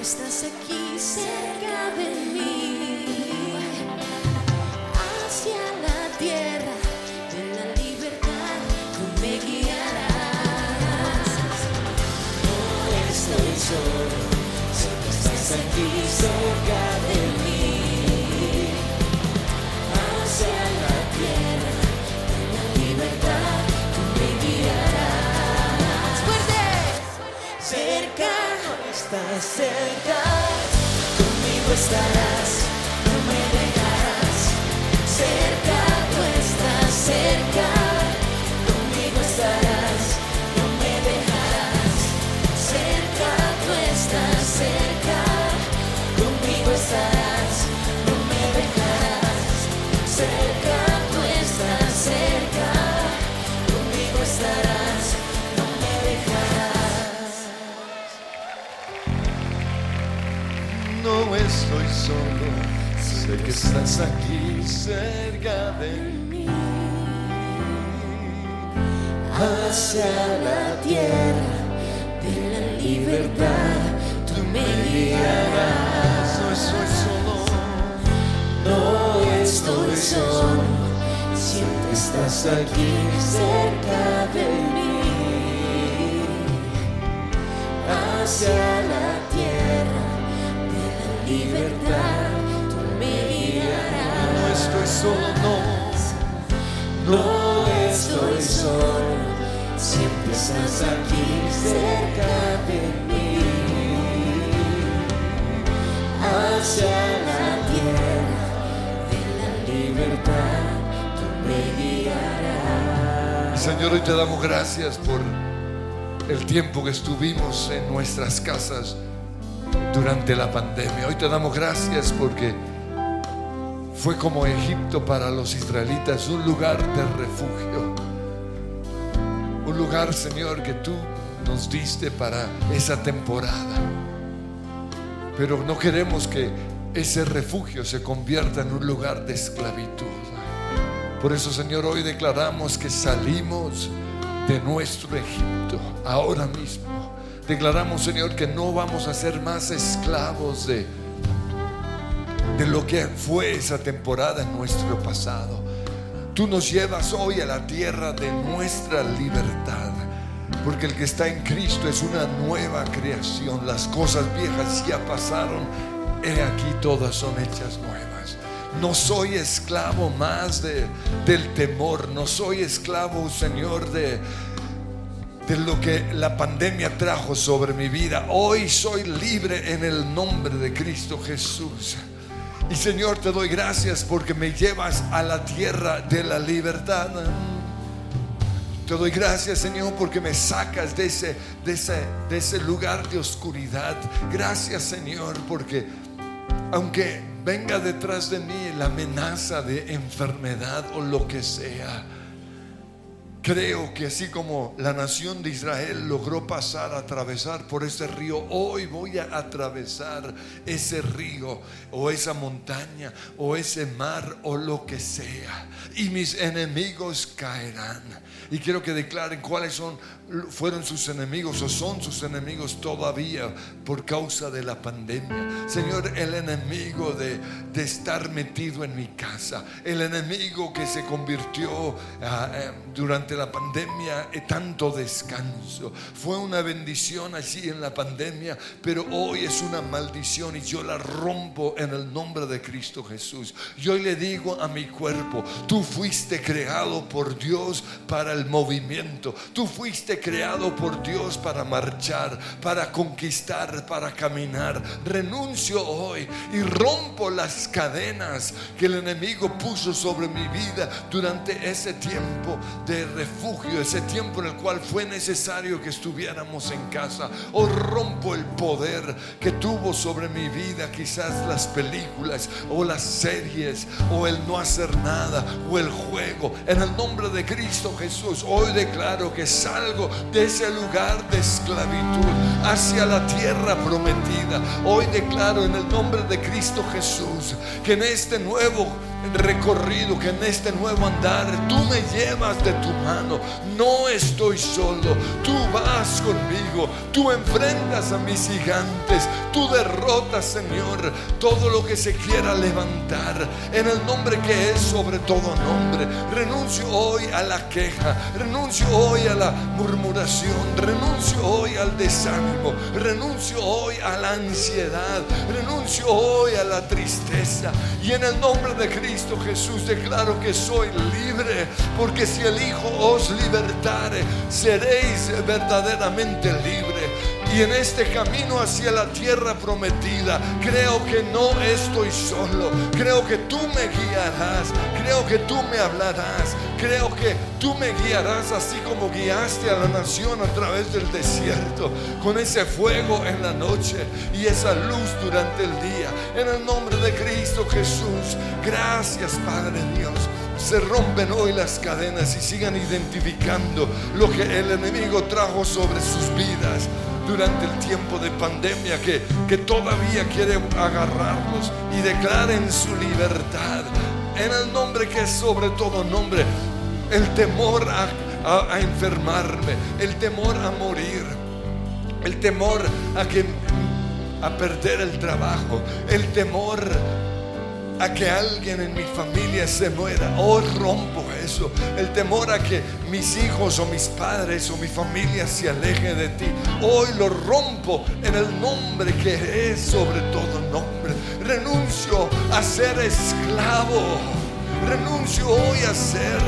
estás aquí cerca de mí, hacia la tierra de la libertad, tú me guiarás. No estoy solo, que estás aquí cerca de mí, estás cerca, conmigo estarás, no me dejarás. Cerca, estoy solo, sé que estás aquí cerca de mí. hacia la tierra de la libertad, tú me guiarás. No estoy solo, No estoy solo, siempre estás aquí cerca de mí. Hacia la tierra libertad, tú me guiarás. no estoy solo, no. No estoy solo, siempre estás aquí cerca de mí. Hacia la tierra de la libertad, tú me guiarás. Señor, hoy te damos gracias por el tiempo que estuvimos en nuestras casas durante la pandemia. Hoy te damos gracias porque fue como Egipto para los israelitas, un lugar de refugio. Un lugar, Señor, que tú nos diste para esa temporada. Pero no queremos que ese refugio se convierta en un lugar de esclavitud. Por eso, Señor, hoy declaramos que salimos de nuestro Egipto ahora mismo. Declaramos, Señor, que no vamos a ser más esclavos de, de lo que fue esa temporada en nuestro pasado. Tú nos llevas hoy a la tierra de nuestra libertad. Porque el que está en Cristo es una nueva creación. Las cosas viejas ya pasaron. He aquí todas son hechas nuevas. No soy esclavo más de, del temor. No soy esclavo, Señor, de, de lo que la pandemia trajo sobre mi vida. Hoy soy libre en el nombre de Cristo Jesús. Y Señor, te doy gracias porque me llevas a la tierra de la libertad. Te doy gracias, Señor, porque me sacas de ese, de ese, de ese lugar de oscuridad. Gracias, Señor, porque aunque venga detrás de mí la amenaza de enfermedad o lo que sea, Creo que así como la nación de Israel logró pasar, atravesar por ese río, hoy voy a atravesar ese río o esa montaña o ese mar o lo que sea. Y mis enemigos caerán. Y quiero que declaren cuáles son, fueron sus enemigos o son sus enemigos todavía por causa de la pandemia. Señor, el enemigo de, de estar metido en mi casa, el enemigo que se convirtió ah, eh, durante la pandemia en tanto descanso. Fue una bendición allí en la pandemia, pero hoy es una maldición y yo la rompo en el nombre de Cristo Jesús. Yo le digo a mi cuerpo, tú fuiste creado por Dios para el movimiento. Tú fuiste creado por Dios para marchar, para conquistar, para caminar. Renuncio hoy y rompo las cadenas que el enemigo puso sobre mi vida durante ese tiempo de refugio, ese tiempo en el cual fue necesario que estuviéramos en casa. Hoy rompo el poder que tuvo sobre mi vida, quizás las películas o las series o el no hacer nada o el juego. En el nombre de Cristo Jesús, hoy declaro que salgo de ese lugar de esclavitud hacia la tierra prometida. Hoy declaro en el nombre de Cristo Jesús que en este nuevo recorrido, que en este nuevo andar tú me llevas de tu mano. No estoy solo, tú vas conmigo, Tú enfrentas a mis gigantes. Tú derrotas, Señor, todo lo que se quiera levantar. En el nombre que es sobre todo nombre. Renuncio hoy a la queja. Renuncio hoy a la murmuración. Renuncio hoy al desánimo. Renuncio hoy a la ansiedad. Renuncio hoy a la tristeza. Y en el nombre de Cristo Jesús declaro que soy libre. Porque si el Hijo os libertare, seréis verdaderamente libre. Y en este camino hacia la tierra prometida, creo que no estoy solo. Creo que tú me guiarás. Creo que tú me hablarás. Creo que tú me guiarás así como guiaste a la nación a través del desierto. Con ese fuego en la noche y esa luz durante el día. En el nombre de Cristo Jesús. Gracias Padre Dios se rompen hoy las cadenas y sigan identificando lo que el enemigo trajo sobre sus vidas durante el tiempo de pandemia que, que todavía quiere agarrarlos y declaren su libertad. En el nombre que es sobre todo nombre, el temor a, a enfermarme, el temor a morir, el temor a que a perder el trabajo, el temor a que alguien en mi familia se muera. Hoy rompo eso. El temor a que mis hijos o mis padres o mi familia se aleje de ti. Hoy lo rompo en el nombre que es sobre todo nombre. Renuncio a ser esclavo. Renuncio hoy a ser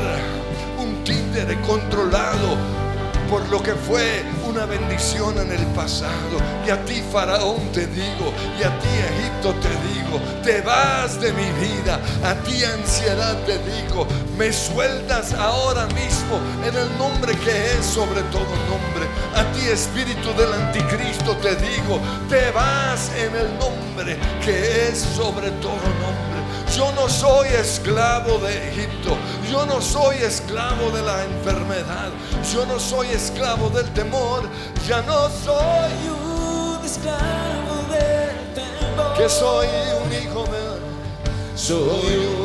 un títere controlado por lo que fue una bendición en el pasado. Y a ti, Faraón, te digo, y a ti, Egipto, te digo, te vas de mi vida. A ti, ansiedad, te digo, me sueltas ahora mismo en el nombre que es sobre todo nombre. A ti, espíritu del anticristo, te digo, te vas en el nombre que es sobre todo nombre. Yo no soy esclavo de Egipto. Yo no soy esclavo de la enfermedad. Yo no soy esclavo del temor. Ya no soy un esclavo del temor. que soy un hijo de Soy un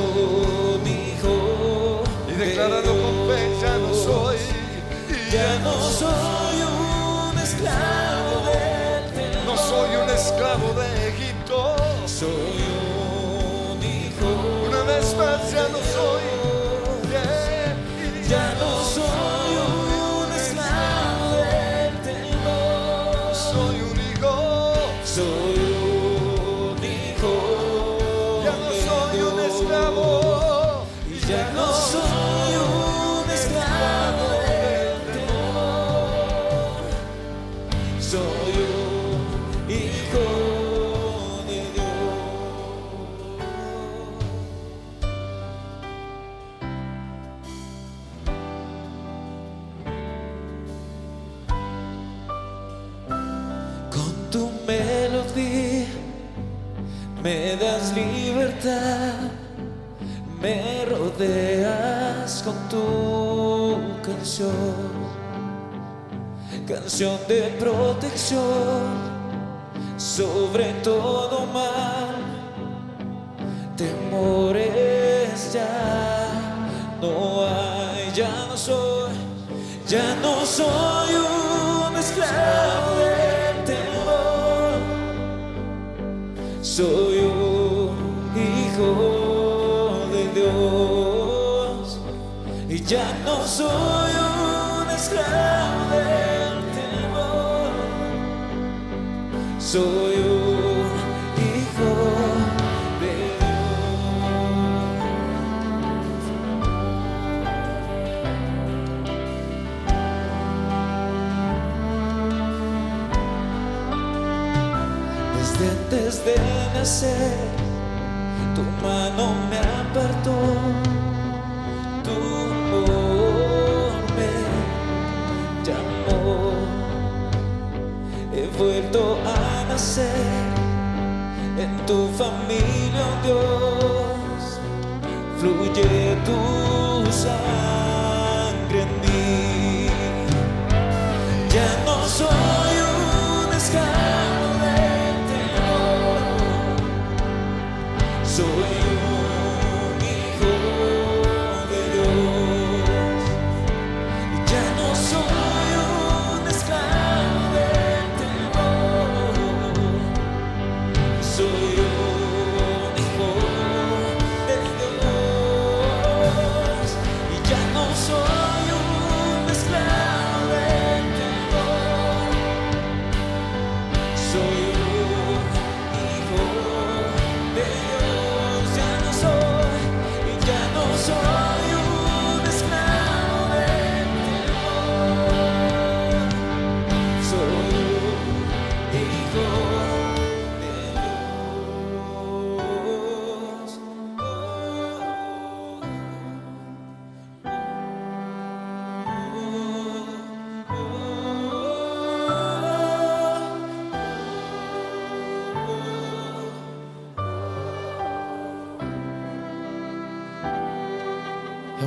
con tu canción, canción de protección sobre todo mal, temores ya no hay, ya no soy, ya no soy un esclavo del temor. Soy un hijo ya no soy un esclavo del temor. Soy un hijo de Dios. Desde antes de nacer, tu mano vuelto a nacer en tu familia, oh Dios. Fluye tu sangre en mí. Ya no soy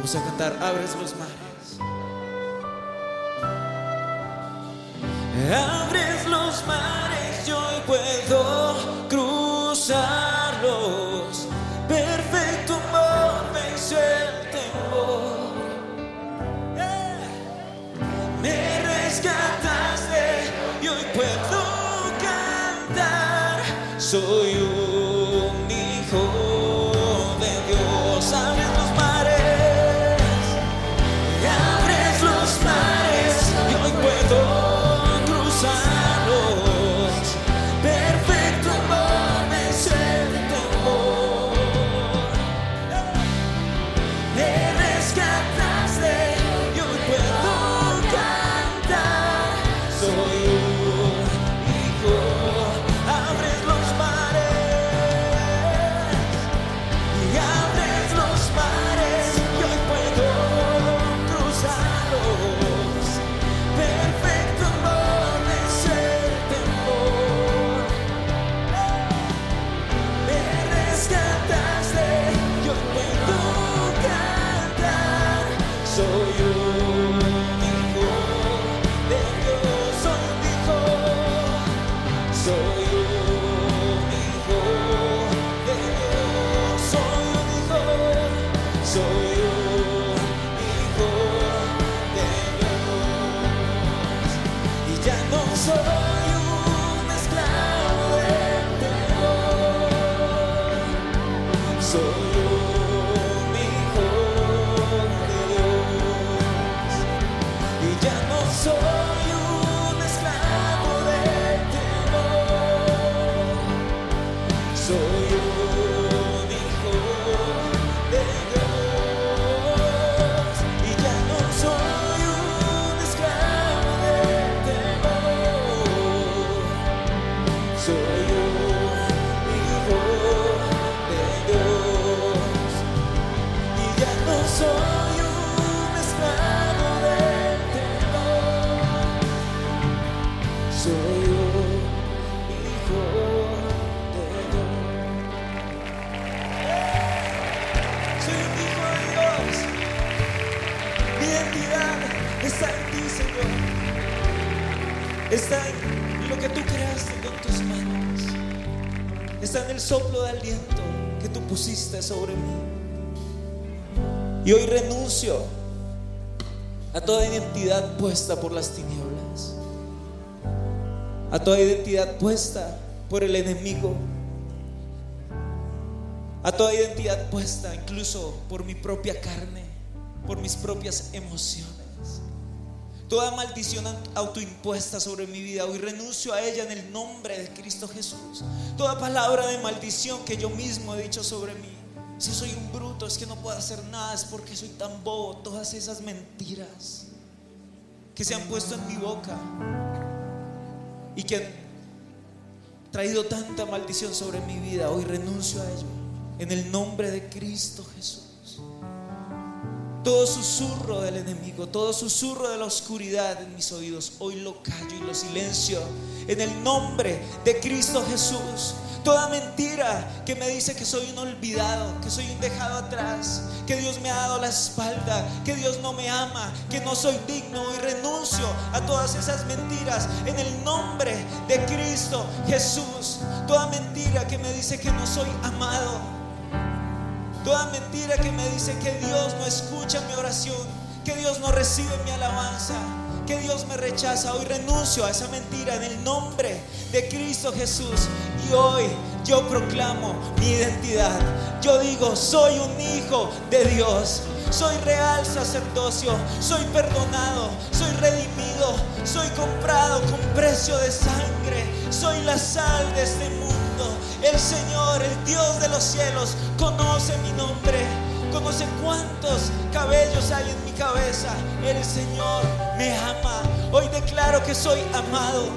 Vamos a cantar, abres los mares. Abres los mares, Y ya no En el soplo de aliento que tú pusiste sobre mí. Y hoy renuncio a toda identidad puesta por las tinieblas, a toda identidad puesta por el enemigo, a toda identidad puesta incluso por mi propia carne, por mis propias emociones. Toda maldición autoimpuesta sobre mi vida, hoy renuncio a ella en el nombre de Cristo Jesús. Toda palabra de maldición que yo mismo he dicho sobre mí. Si soy un bruto, es que no puedo hacer nada, es porque soy tan bobo. Todas esas mentiras que se han puesto en mi boca y que han traído tanta maldición sobre mi vida, hoy renuncio a ello. En el nombre de Cristo Jesús. Todo susurro del enemigo, todo susurro de la oscuridad en mis oídos, hoy lo callo y lo silencio. En el nombre de Cristo Jesús. Toda mentira que me dice que soy un olvidado, que soy un dejado atrás, que Dios me ha dado la espalda, que Dios no me ama, que no soy digno y renuncio a todas esas mentiras en el nombre de Cristo Jesús. Toda mentira que me dice que no soy amado, toda mentira que me dice que Dios no escucha mi oración, que Dios no recibe mi alabanza, que Dios me rechaza. Hoy renuncio a esa mentira en el nombre de Cristo Jesús. Y hoy yo proclamo mi identidad. Yo digo, soy un hijo de Dios. Soy real sacerdocio, soy perdonado, soy redimido, soy comprado con precio de sangre, soy la sal de este mundo. El Señor, el Dios de los cielos, conoce mi nombre, conoce cuántos cabellos hay en mi cabeza. El Señor me ama. Hoy declaro que soy amado,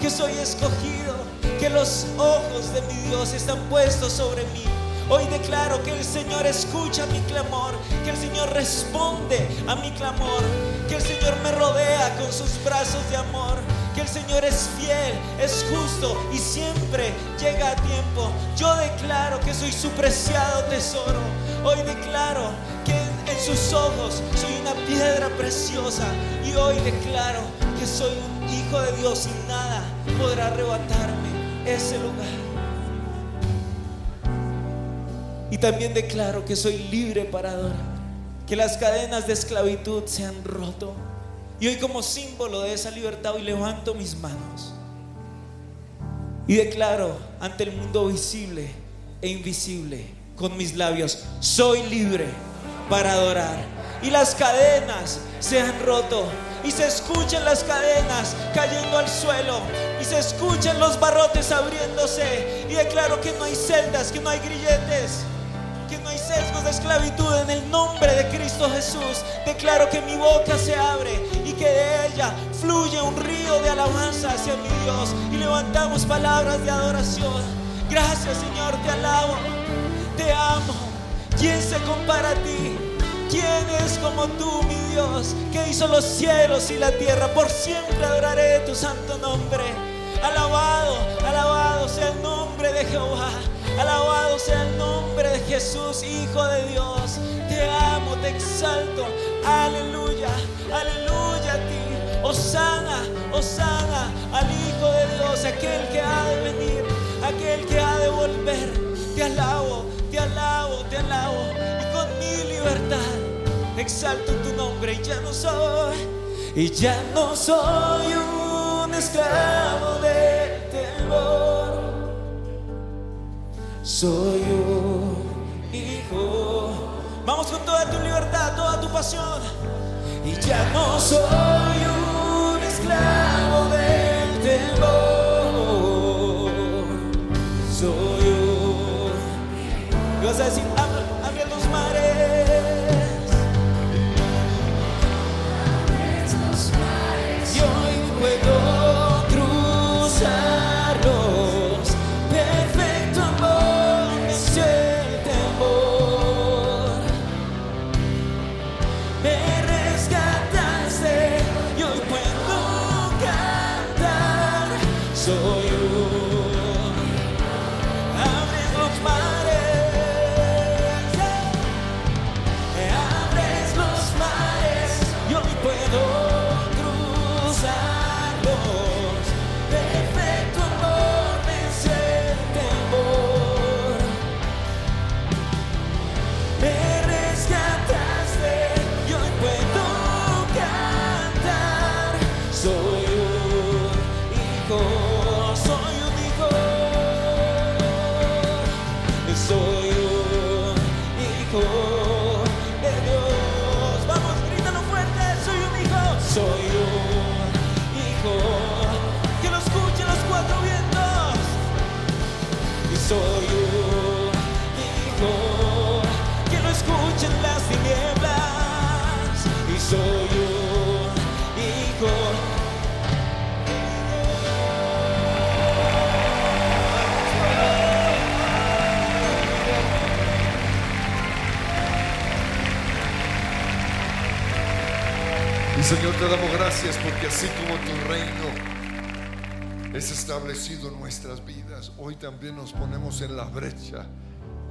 que soy escogido, que los ojos de mi Dios están puestos sobre mí. Hoy declaro que el Señor escucha mi clamor, que el Señor responde a mi clamor, que el Señor me rodea con sus brazos de amor, que el Señor es fiel, es justo y siempre llega a tiempo. Yo declaro que soy su preciado tesoro. Hoy declaro que En sus ojos soy una piedra preciosa y hoy declaro que soy un hijo de Dios y nada podrá arrebatarme ese lugar. Y también declaro que soy libre para adorar, que las cadenas de esclavitud se han roto. Y hoy como símbolo de esa libertad hoy levanto mis manos y declaro ante el mundo visible e invisible con mis labios, soy libre para adorar. Y las cadenas se han roto. Y se escuchan las cadenas cayendo al suelo. Y se escuchan los barrotes abriéndose. Y declaro que no hay celdas, que no hay grilletes. De esclavitud en el nombre de Cristo Jesús. Declaro que mi boca se abre y que de ella fluye un río de alabanza hacia mi Dios. Y levantamos palabras de adoración. Gracias Señor, te alabo, te amo. ¿Quién se compara a ti? ¿Quién es como tú, mi Dios, que hizo los cielos y la tierra? Por siempre adoraré tu santo nombre. Alabado, alabado sea el nombre de Jehová. Alabado sea el nombre de Jesús, Hijo de Dios. Te amo, te exalto. Aleluya, aleluya a ti. Osana, Osana al Hijo de Dios, aquel que ha de venir, aquel que ha de volver. Te alabo, te alabo, te alabo. Y con mi libertad exalto tu nombre y ya no soy, y ya no soy un esclavo de temor. Soy un hijo. Vamos con toda tu libertad, toda tu pasión. Y ya no soy un esclavo del temor. Hoy también nos ponemos en la brecha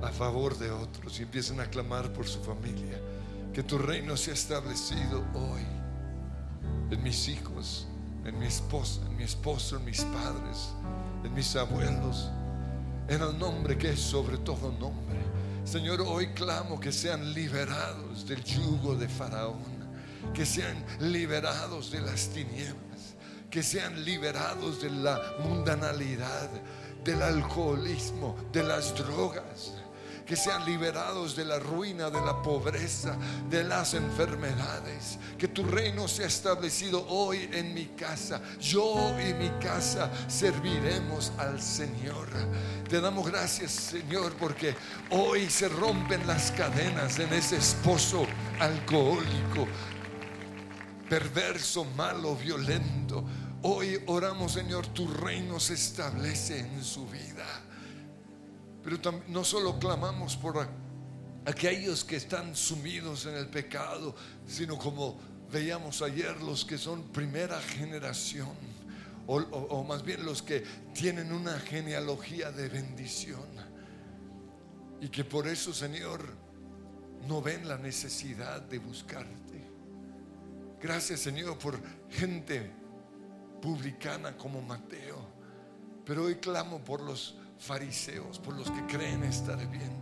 a favor de otros y empiezan a clamar por su familia. Que tu reino sea establecido hoy en mis hijos, en mi esposa, en mi esposo, en mis padres, en mis abuelos, en el nombre que es sobre todo nombre. Señor, hoy clamo que sean liberados del yugo de Faraón que sean liberados de las tinieblas, que sean liberados de la mundanalidad, del alcoholismo, de las drogas, que sean liberados de la ruina, de la pobreza, de las enfermedades, que tu reino sea establecido hoy en mi casa. Yo y mi casa serviremos al Señor. Te damos gracias, Señor, porque hoy se rompen las cadenas en ese esposo alcohólico, perverso, malo, violento. Hoy oramos, Señor, tu reino se establece en su vida. Pero no solo clamamos por aquellos que están sumidos en el pecado, sino como veíamos ayer, los que son primera generación, o- o más bien los que tienen una genealogía de bendición. Y que por eso, Señor, no ven la necesidad de buscarte. Gracias Señor por gente publicana como Mateo. Pero hoy clamo por los fariseos, por los que creen estar bien,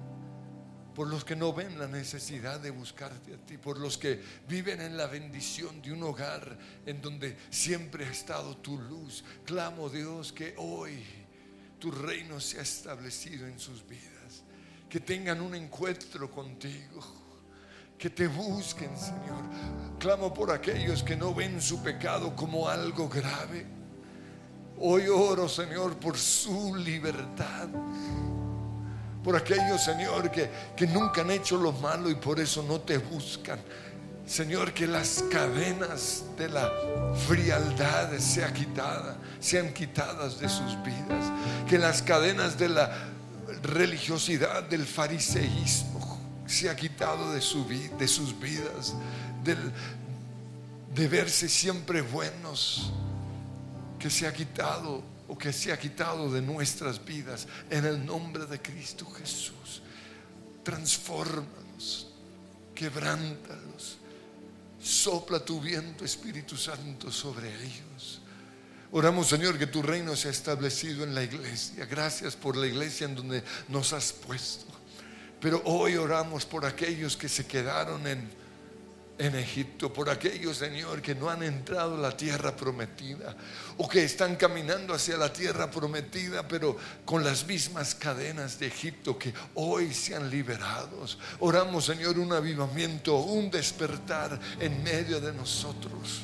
por los que no ven la necesidad de buscarte a ti, por los que viven en la bendición de un hogar en donde siempre ha estado tu luz. Clamo Dios que hoy tu reino sea establecido en sus vidas, que tengan un encuentro contigo que te busquen, Señor. Clamo por aquellos que no ven su pecado como algo grave. Hoy oro, Señor, por su libertad. Por aquellos, Señor, que, que nunca han hecho lo malo y por eso no te buscan. Señor, que las cadenas de la frialdad sean quitadas, sean quitadas de sus vidas. Que las cadenas de la religiosidad, del fariseísmo, se ha quitado de, su, de sus vidas, de verse siempre buenos, que se ha quitado o que se ha quitado de nuestras vidas en el nombre de Cristo Jesús. Transfórmalos, quebrántalos, sopla tu viento Espíritu Santo sobre ellos. Oramos, Señor, que tu reino sea establecido en la iglesia. Gracias por la iglesia en donde nos has puesto. Pero hoy oramos por aquellos que se quedaron en, en Egipto, por aquellos, Señor, que no han entrado a la tierra prometida o que están caminando hacia la tierra prometida, pero con las mismas cadenas de Egipto que hoy sean liberados. Oramos, Señor, un avivamiento, un despertar en medio de nosotros.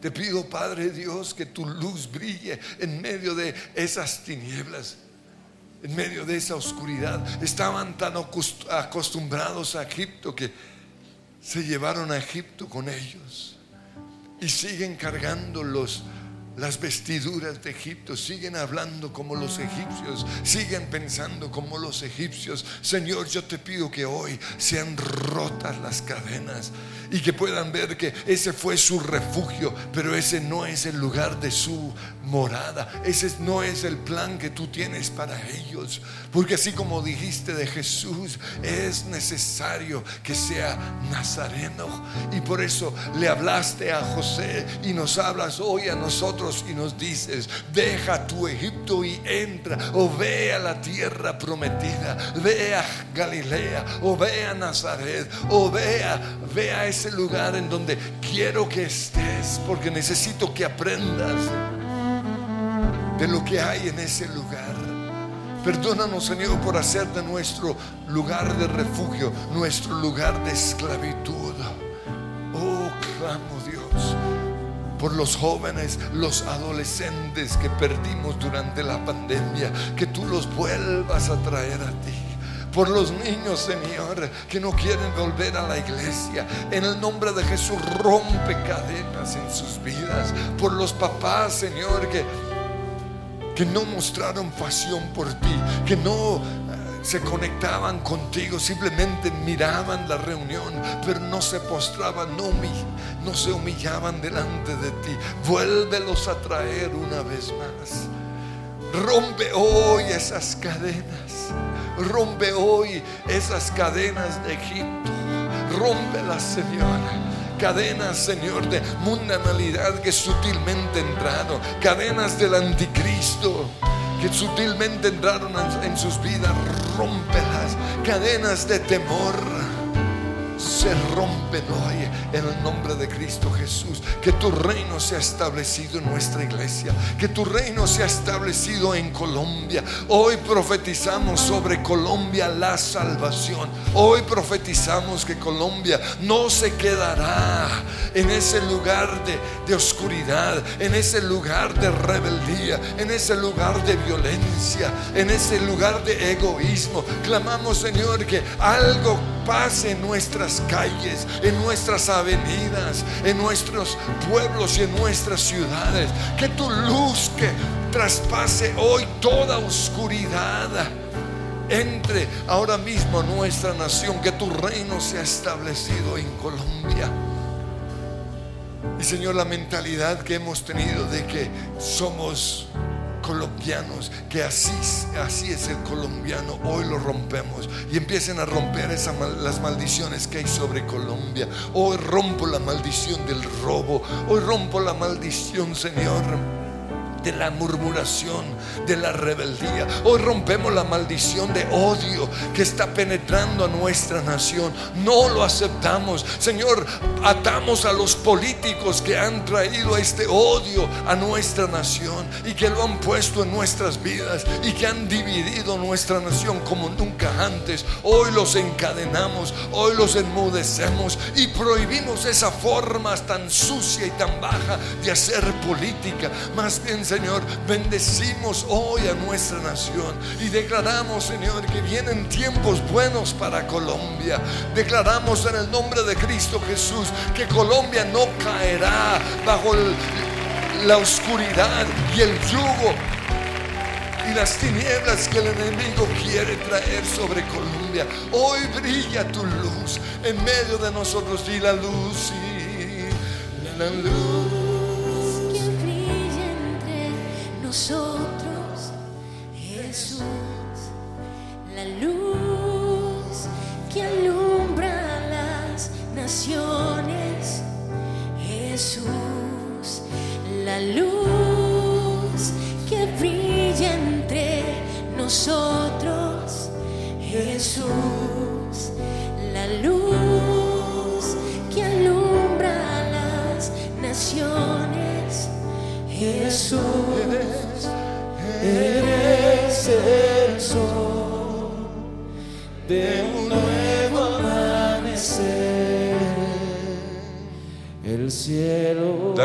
Te pido, Padre Dios, que tu luz brille en medio de esas tinieblas en medio de esa oscuridad. Estaban tan acostumbrados a Egipto que se llevaron a Egipto con ellos y siguen cargando los las vestiduras de Egipto, siguen hablando como los egipcios, siguen pensando como los egipcios. Señor, yo te pido que hoy sean rotas las cadenas y que puedan ver que ese fue su refugio, pero ese no es el lugar de su morada, ese no es el plan que tú tienes para ellos, porque así como dijiste de Jesús, es necesario que sea nazareno. Y por eso le hablaste a José y nos hablas hoy a nosotros y nos dices, deja tu Egipto y entra, o ve a la tierra prometida, ve a Galilea, o ve a Nazaret, o ve a, ese lugar en donde quiero que estés, porque necesito que aprendas de lo que hay en ese lugar. Perdónanos, Señor, por hacer de nuestro lugar de refugio, nuestro lugar de esclavitud. Oh, clamo Dios por los jóvenes, los adolescentes que perdimos durante la pandemia, que tú los vuelvas a traer a ti por los niños, Señor, que no quieren volver a la iglesia. En el nombre de Jesús, rompe cadenas en sus vidas. Por los papás, Señor, que, que no mostraron pasión por ti, que no se conectaban contigo, simplemente miraban la reunión, pero no se postraban, no, se humillaban delante de ti. Vuélvelos a traer una vez más. Rompe hoy esas cadenas. Rompe hoy esas cadenas de Egipto. Rómpelas, Señor cadenas, Señor, de mundanalidad que sutilmente entraron, cadenas del anticristo que sutilmente entraron en sus vidas, rompe las cadenas de temor se rompen hoy en el nombre de Cristo Jesús. Que tu reino sea establecido en nuestra iglesia. Que tu reino sea establecido en Colombia. Hoy profetizamos sobre Colombia la salvación. Hoy profetizamos que Colombia no se quedará en ese lugar de, de oscuridad, en ese lugar de rebeldía, en ese lugar de violencia, en ese lugar de egoísmo. Clamamos, Señor, que algo pase en nuestras calles, en nuestras avenidas, en nuestros pueblos y en nuestras ciudades. Que tu luz que traspase hoy toda oscuridad entre ahora mismo nuestra nación, que tu reino sea establecido en Colombia. Y Señor, la mentalidad que hemos tenido de que somos colombianos, que así, así es el colombiano, hoy lo rompemos y empiecen a romper esa las maldiciones que hay sobre Colombia. Hoy rompo la maldición del robo, hoy rompo la maldición, Señor de la murmuración, de la rebeldía. Hoy rompemos la maldición de odio que está penetrando a nuestra nación. No lo aceptamos. Señor, atamos a los políticos que han traído este odio a nuestra nación y que lo han puesto en nuestras vidas y que han dividido nuestra nación como nunca antes. Hoy los encadenamos, hoy los enmudecemos y prohibimos esa forma tan sucia y tan baja de hacer política. Más bien, Señor, bendecimos hoy a nuestra nación y declaramos, Señor, que vienen tiempos buenos para Colombia. Declaramos en el nombre de Cristo Jesús que Colombia no caerá bajo la oscuridad y el yugo y las tinieblas que el enemigo quiere traer sobre Colombia. Hoy brilla tu luz en medio de nosotros y la luz y la luz. Nosotros, Jesús, la luz que alumbra las naciones, Jesús, la luz que brilla entre nosotros, Jesús, la luz que alumbra las naciones, Jesús eres el sol de un nuevo amanecer. El cielo.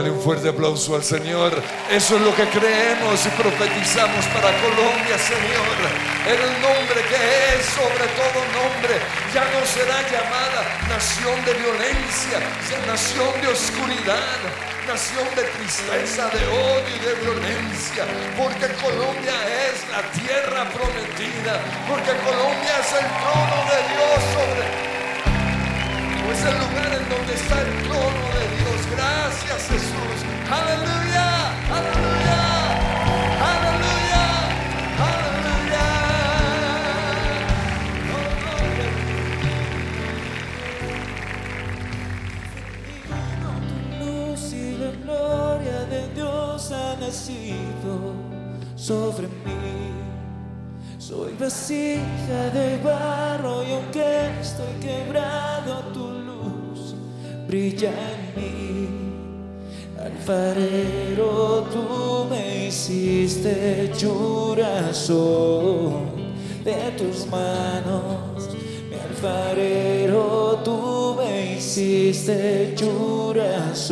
Dale un fuerte aplauso al Señor. Eso es lo que creemos y profetizamos para Colombia, Señor. El nombre que es sobre todo nombre, ya no será llamada nación de violencia, nación de oscuridad nación de tristeza, de odio y de violencia, porque Colombia es la tierra prometida, porque Colombia es el trono de Dios sobre, es el lugar en donde está el trono de Dios. Gracias Jesús. Aleluya, aleluya, aleluya, aleluya. gloria de Dios ha nacido sobre mí. Soy vasija de barro y aunque estoy quebrado, tu luz brilla en mí. Alfarero, tú me hiciste corazón de tus manos. Mi alfarero, tú me hiciste corazón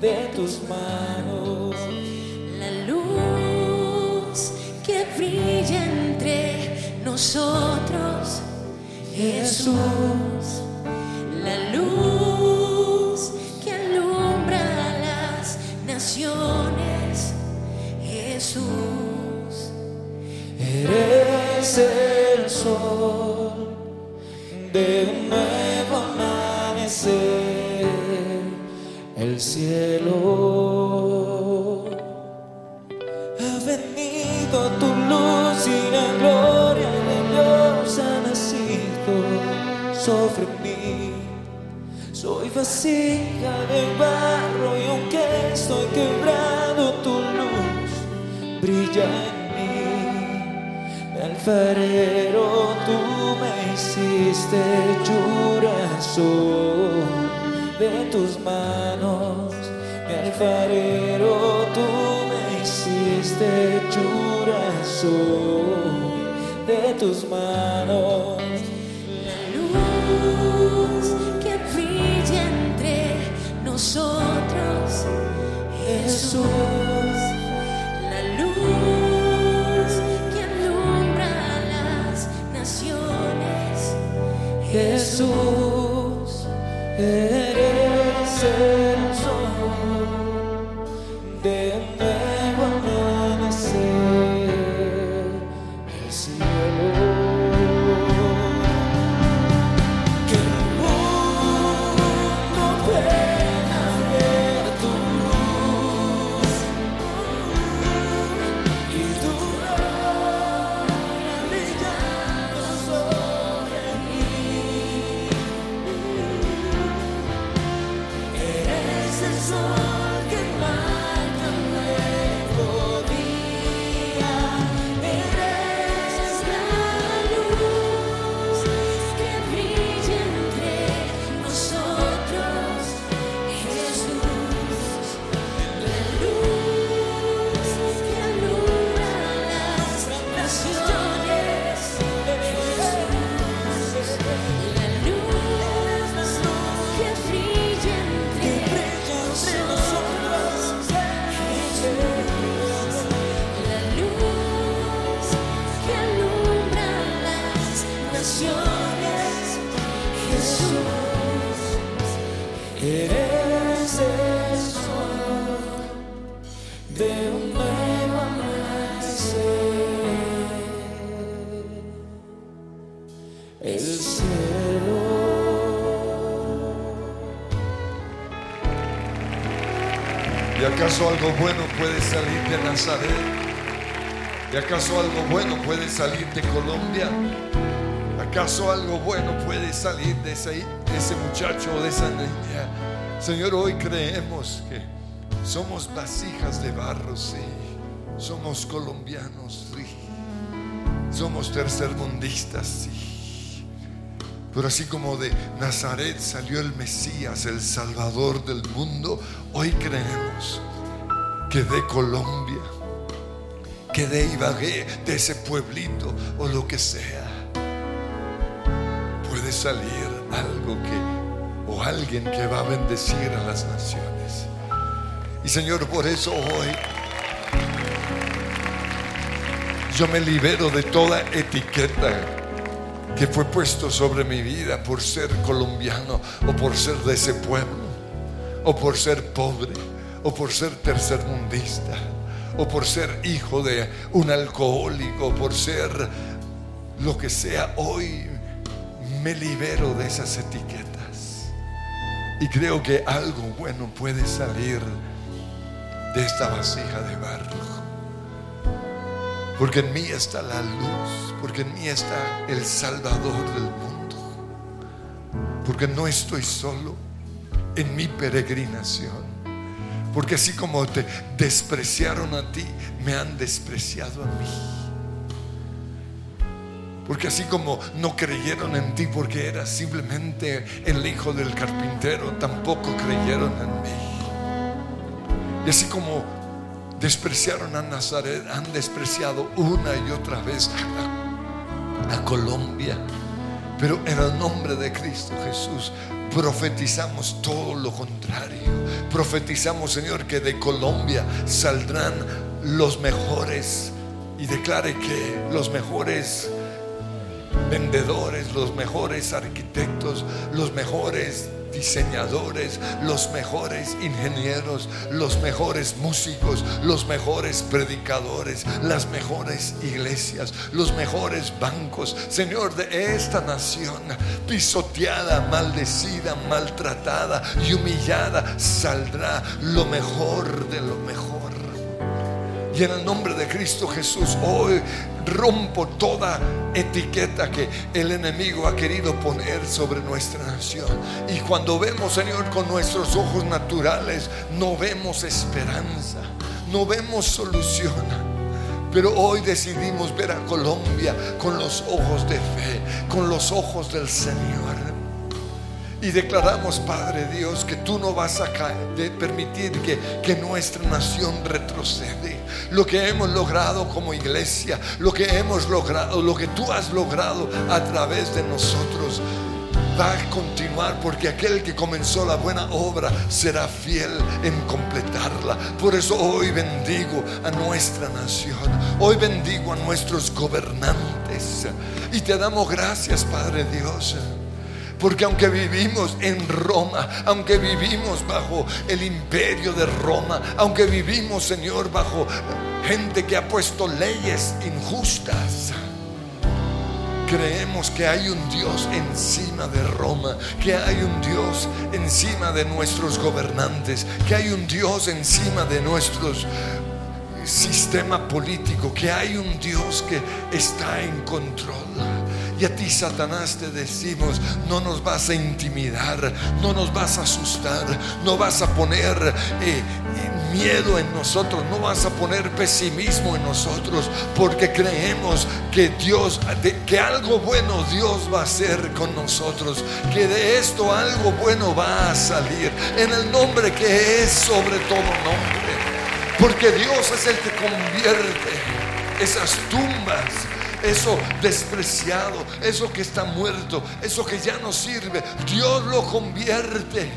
de tus manos. La luz que brilla entre nosotros, Jesús. Jesús. Eres el sol de un nuevo amanecer, el cielo. Ha venido tu luz y la gloria de Dios ha nacido sobre mí. Soy vasija alfarero, tú me hiciste corazón de tus manos. Mi alfarero, tú me hiciste corazón de tus manos. La luz que brilla entre nosotros, Jesús. Jesús, eres acaso algo bueno puede salir de Nazaret? ¿Y acaso algo bueno puede salir de Colombia? ¿Acaso algo bueno puede salir de ese, de ese muchacho o de esa niña? Señor, hoy creemos que somos vasijas de barro, sí. Somos colombianos, sí. Somos tercermundistas, sí. Pero así como de Nazaret salió el Mesías, el Salvador del mundo, hoy creemos que de Colombia, que de Ibagué, de ese pueblito o lo que sea, puede salir algo que, o alguien que va a bendecir a las naciones. Y Señor, por eso hoy yo me libero de toda etiqueta que fue puesto sobre mi vida por ser colombiano o por ser de ese pueblo o por ser pobre o por ser tercermundista o por ser hijo de un alcohólico o por ser lo que sea hoy me libero de esas etiquetas. Y creo que algo bueno puede salir de esta vasija de barro. Porque en mí está la luz, porque en mí está el Salvador del mundo, porque no estoy solo en mi peregrinación, porque así como te despreciaron a ti, me han despreciado a mí. Porque así como no creyeron en ti porque eras simplemente el hijo del carpintero, tampoco creyeron en mí. Y así como despreciaron a Nazaret, han despreciado una y otra vez a, Colombia. Pero en el nombre de Cristo Jesús profetizamos todo lo contrario. Profetizamos, Señor, que de Colombia saldrán los mejores. Y declare que los mejores vendedores, los mejores arquitectos, los mejores diseñadores, los mejores ingenieros, los mejores músicos, los mejores predicadores, las mejores iglesias, los mejores bancos, Señor, de esta nación pisoteada, maldecida, maltratada y humillada, saldrá lo mejor de lo mejor. Y en el nombre de Cristo Jesús, hoy rompo toda etiqueta que el enemigo ha querido poner sobre nuestra nación. Y cuando vemos, Señor, con nuestros ojos naturales, no vemos esperanza, no vemos solución. Pero hoy decidimos ver a Colombia con los ojos de fe, con los ojos del Señor. Y declaramos, Padre Dios, que tú no vas a permitir que, que nuestra nación retrocede. Lo que hemos logrado como iglesia, lo que hemos logrado, lo que tú has logrado a través de nosotros, va a continuar porque aquel que comenzó la buena obra será fiel en completarla. Por eso hoy bendigo a nuestra nación, hoy bendigo a nuestros gobernantes y te damos gracias, Padre Dios. Porque aunque vivimos en Roma, aunque vivimos bajo el imperio de Roma, aunque vivimos, Señor, bajo gente que ha puesto leyes injustas, creemos que hay un Dios encima de Roma, que hay un Dios encima de nuestros gobernantes, que hay un Dios encima de nuestros sistema político, que hay un Dios que está en control. Y a ti, Satanás, te decimos, no nos vas a intimidar, no nos vas a asustar, no vas a poner eh, eh, miedo en nosotros, no vas a poner pesimismo en nosotros, porque creemos que Dios, que algo bueno Dios va a hacer con nosotros, que de esto algo bueno va a salir, en el nombre que es sobre todo nombre. Porque Dios es el que convierte esas tumbas, eso despreciado, eso que está muerto, eso que ya no sirve. Dios lo convierte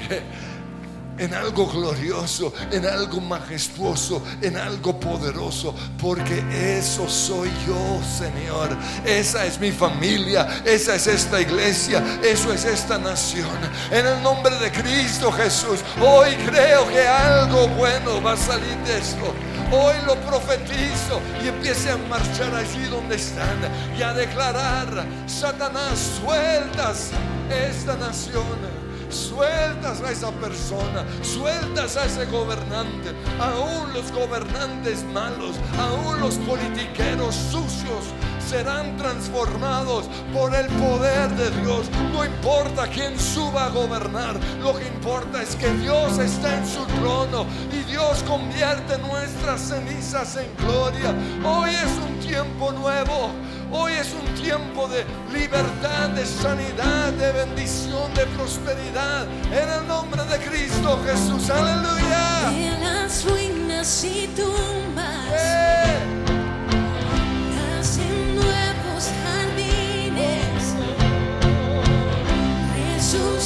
en algo glorioso, en algo majestuoso, en algo poderoso, porque eso soy yo, Señor. Esa es mi familia, esa es esta iglesia, eso es esta nación. En el nombre de Cristo Jesús, hoy creo que algo bueno va a salir de esto. Hoy lo profetizo y empiece a marchar allí donde están y a declarar, Satanás, sueltas esta nación sueltas a esa persona, sueltas a ese gobernante, aún los gobernantes malos, aún los politiqueros sucios, serán transformados por el poder de Dios. No importa quién suba a gobernar, lo que importa es que Dios está en su trono y Dios convierte nuestras cenizas en gloria. Hoy es un tiempo nuevo. Hoy es un tiempo de libertad, de sanidad, de bendición, de prosperidad. En el nombre de Cristo Jesús. Aleluya. De las ruinas y tumbas. ¡Eh!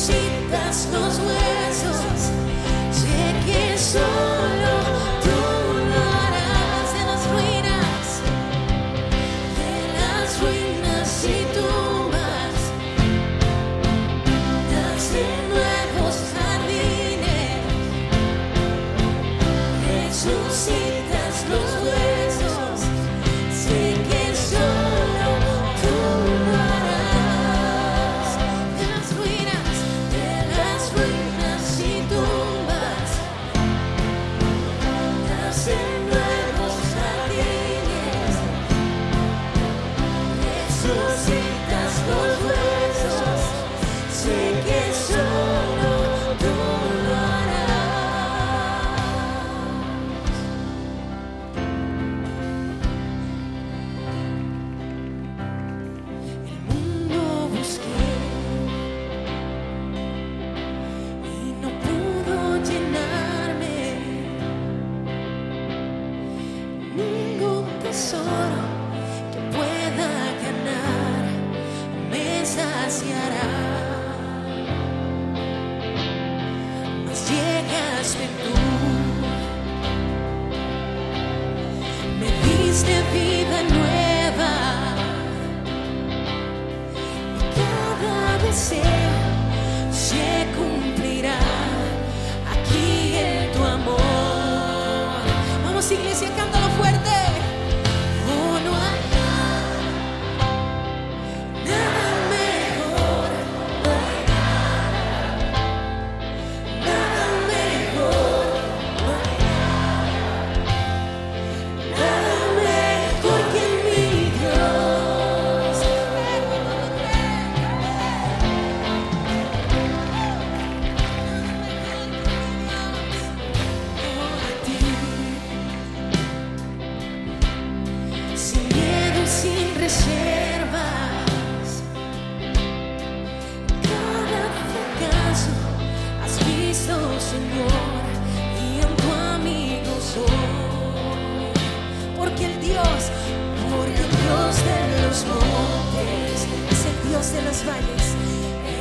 resucitas los huesos, sé que soy.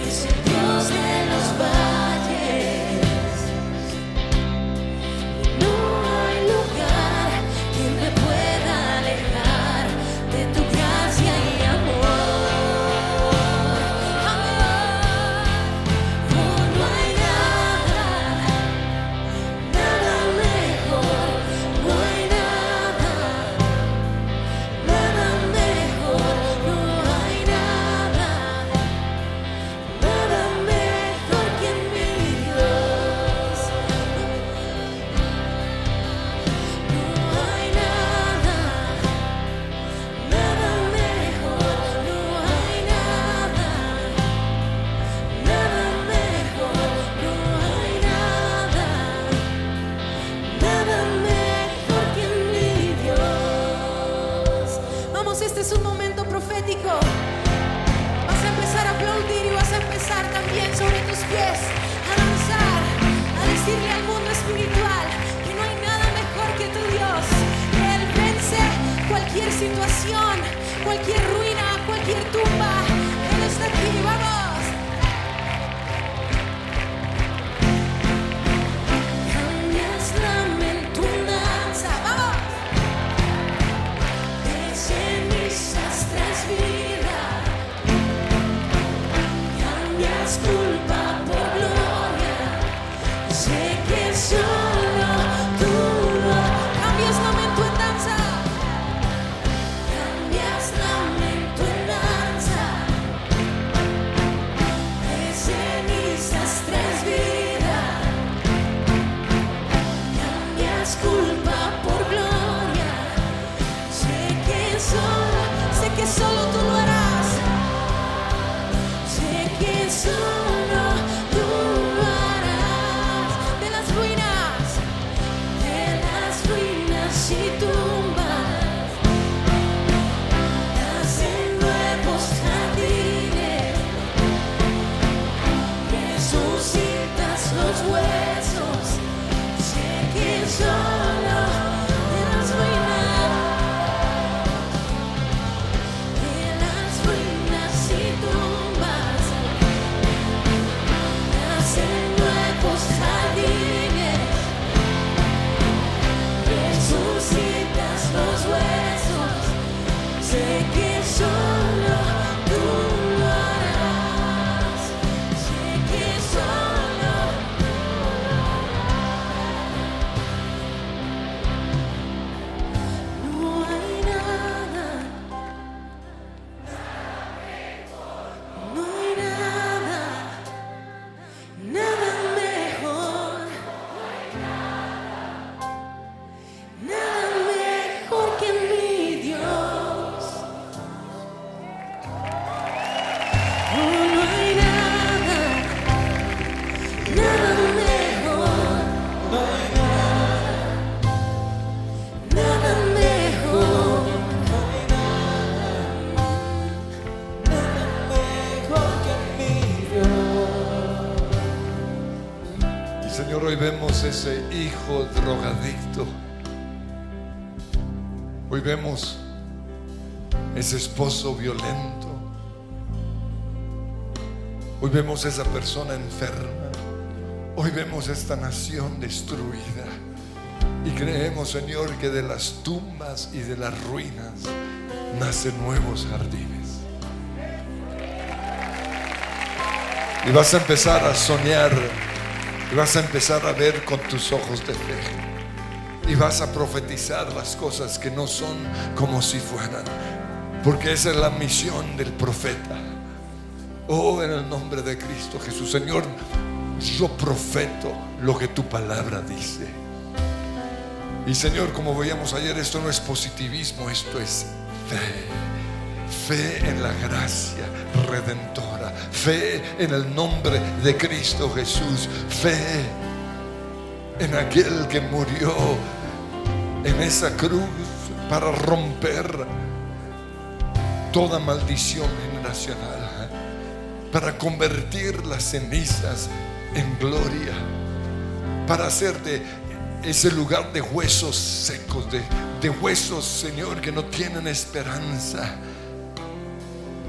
Es el Dios de los decirle al mundo espiritual que no hay nada mejor que tu Dios, que Él vence cualquier situación, cualquier ruina, cualquier tumba. Él está aquí, vamos. las culpas. Ese esposo violento. Hoy vemos esa persona enferma. Hoy vemos esta nación destruida. Y creemos, Señor, que de las tumbas y de las ruinas nacen nuevos jardines. Y vas a empezar a soñar y vas a empezar a ver con tus ojos de fe. Y vas a profetizar las cosas que no son como si fueran. Porque esa es la misión del profeta. Oh, en el nombre de Cristo Jesús, Señor, yo profeto lo que tu palabra dice. Y Señor, como veíamos ayer, esto no es positivismo, esto es fe. Fe en la gracia redentora. Fe en el nombre de Cristo Jesús. Fe en aquel que murió en esa cruz para romper toda maldición generacional. Para convertir las cenizas en gloria. Para hacer de ese lugar de huesos secos, de, de huesos, Señor, que no tienen esperanza.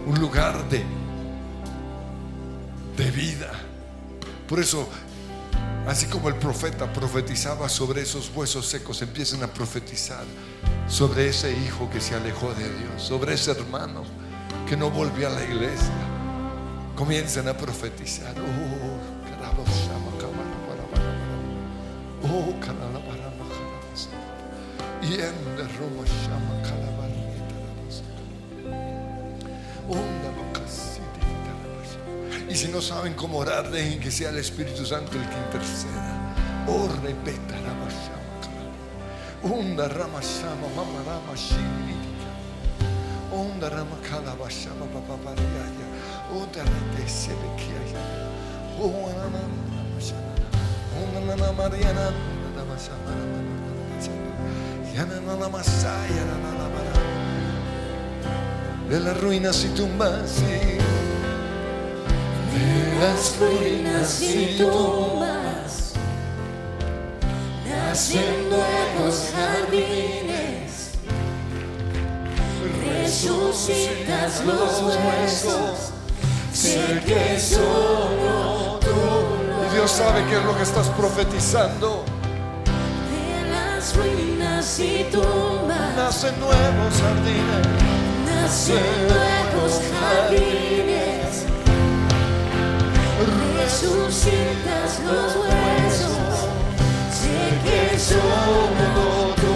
Un lugar de, de vida. Por eso, así como el profeta profetizaba sobre esos huesos secos, empiezan a profetizar sobre ese hijo que se alejó de Dios, sobre ese hermano que no volvió a la iglesia. Comienzan a profetizar. Oh. Y en de Roma, tarabasha. Y si no saben cómo orar, dejen que sea el Espíritu Santo el que interceda. Oh, repeta, calabara. Onda, rama, shama, mama, rama, shiridica. Onda, rama, calabashama, papapariaya. Onda, rete, sebekiaya. Oh, anana, ramashana. Onda, nana, mariana, ramashama, ramashama. Yanana, masaya, nana, nana, de las ruinas y tumbas, de las ruinas y tumbas nacen nuevos jardines, resucitas los huesos. Sé que solo tú Y Dios sabe qué es lo que estás profetizando. de las ruinas y tumbas Nacen nuevos jardines, nacen nuevos jardines, resucitas los huesos. Sé que solo tú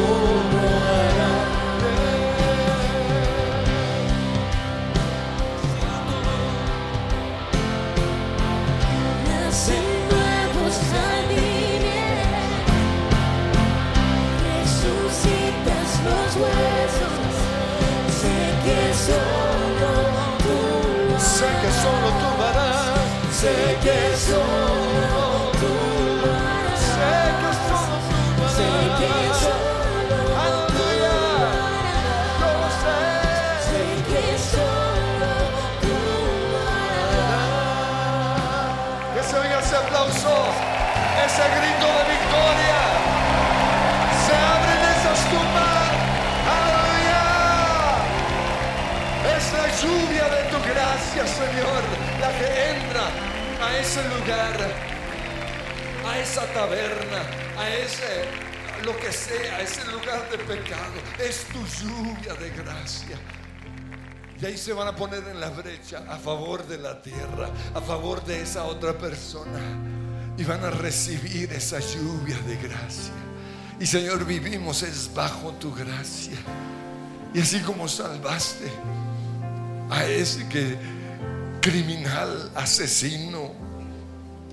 lo harás. Nacen nuevos Señor, la que entra a ese lugar, a esa taberna, a ese, lo que sea, ese lugar de pecado. Es tu lluvia de gracia Y ahí se van a poner en la brecha a favor de la tierra, a favor de esa otra persona. Y van a recibir esa lluvia de gracia. Y Señor, vivimos es bajo tu gracia. Y así como salvaste a ese que criminal, asesino,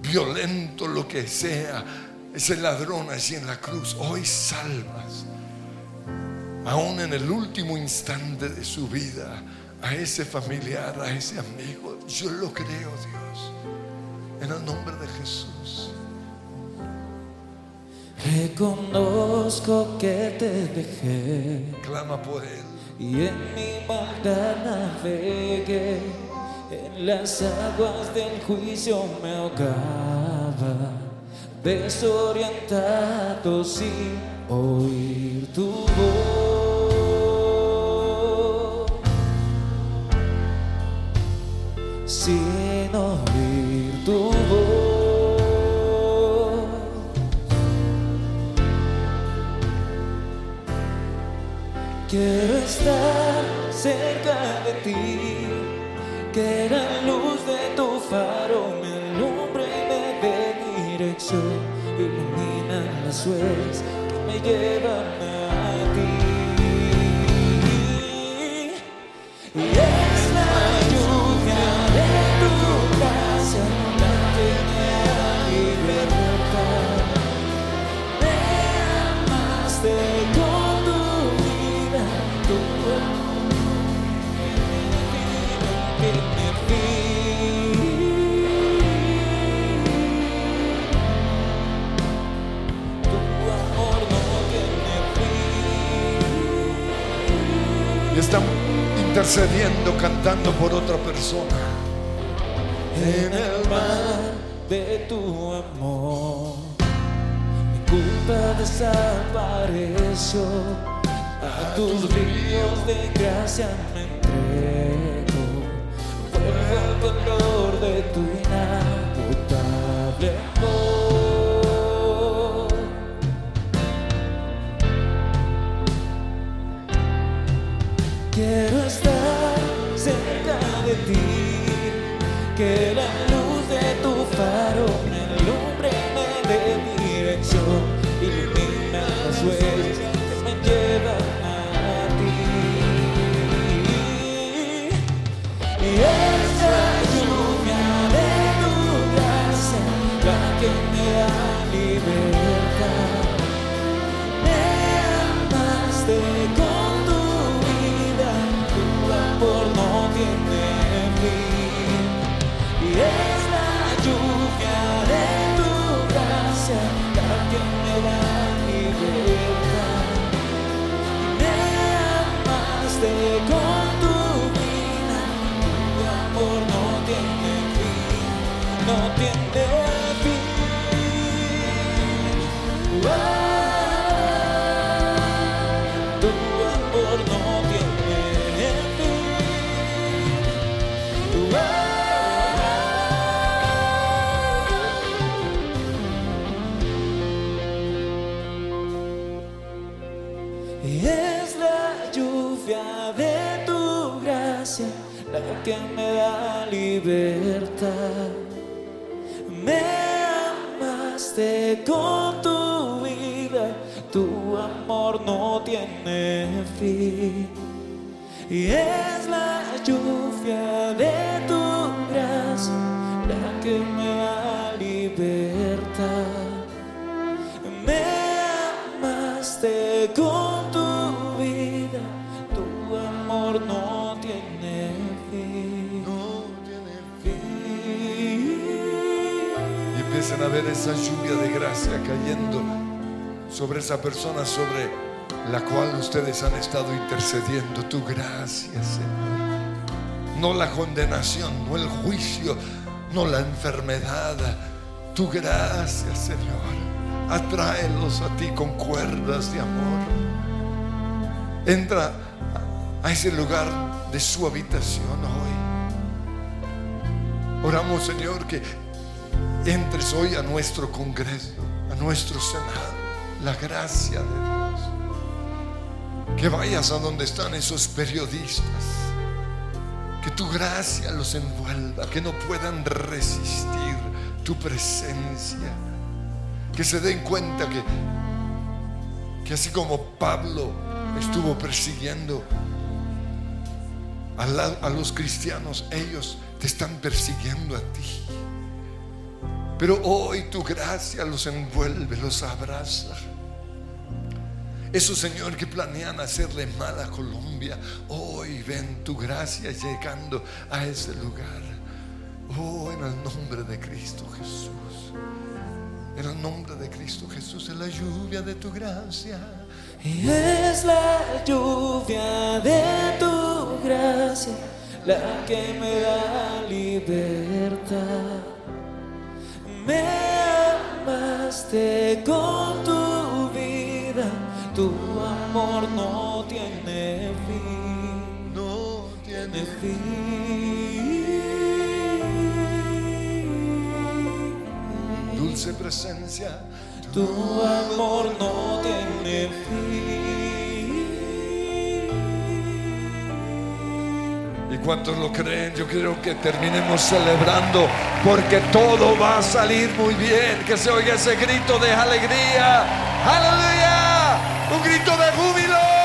violento, lo que sea, ese ladrón allí en la cruz, hoy salvas, aún en el último instante de su vida, a ese familiar, a ese amigo. Yo lo creo, Dios, en el nombre de Jesús. Reconozco que te dejé Clama por Él. y en mi maldad navegué. En las aguas del juicio me ahogaba, desorientado sin oír tu voz. Sin oír tu voz. Quiero estar cerca de ti, que la luz de tu faro me alumbre y me dé dirección, ilumina las sueños que me llevan a ti. Intercediendo, cantando por otra persona. En el mar de tu amor, mi culpa desapareció. A tus ríos de gracia me entrego. Vuelvo Tu Y es la lluvia de tu gracia la que me da libertad. Me amaste con tu vida, tu amor no tiene fin. No tiene fin. y empiezan a ver esa lluvia de gracia cayendo sobre esa persona sobre la cual ustedes han estado intercediendo. Tu gracia, Señor. No la condenación, no el juicio, no la enfermedad. Tu gracia, Señor. Atráelos a ti con cuerdas de amor. Entra a ese lugar de su habitación hoy. Oramos, Señor, que entres hoy a nuestro Congreso, a nuestro Senado. La gracia de Dios. Que vayas a donde están esos periodistas Que tu gracia los envuelva, que no puedan resistir tu presencia. Que se den cuenta que, que así como Pablo estuvo persiguiendo a, a los cristianos, ellos te están persiguiendo a ti. Pero hoy tu gracia los envuelve, los abraza. Esos, Señor, que planean hacerle mal a Colombia, hoy ven tu gracia llegando a ese lugar. Oh, en el nombre de Cristo Jesús. En el nombre de Cristo Jesús, en la lluvia de tu gracia. Y es la lluvia de tu gracia la que me da libertad. Me amaste con tu tu amor no tiene fin, No tiene fin. dulce presencia. Tu amor no tiene fin. Y cuantos lo creen, yo quiero que terminemos celebrando porque todo va a salir muy bien. Que se oiga ese grito de alegría. Aleluya. Un grito de júbilo.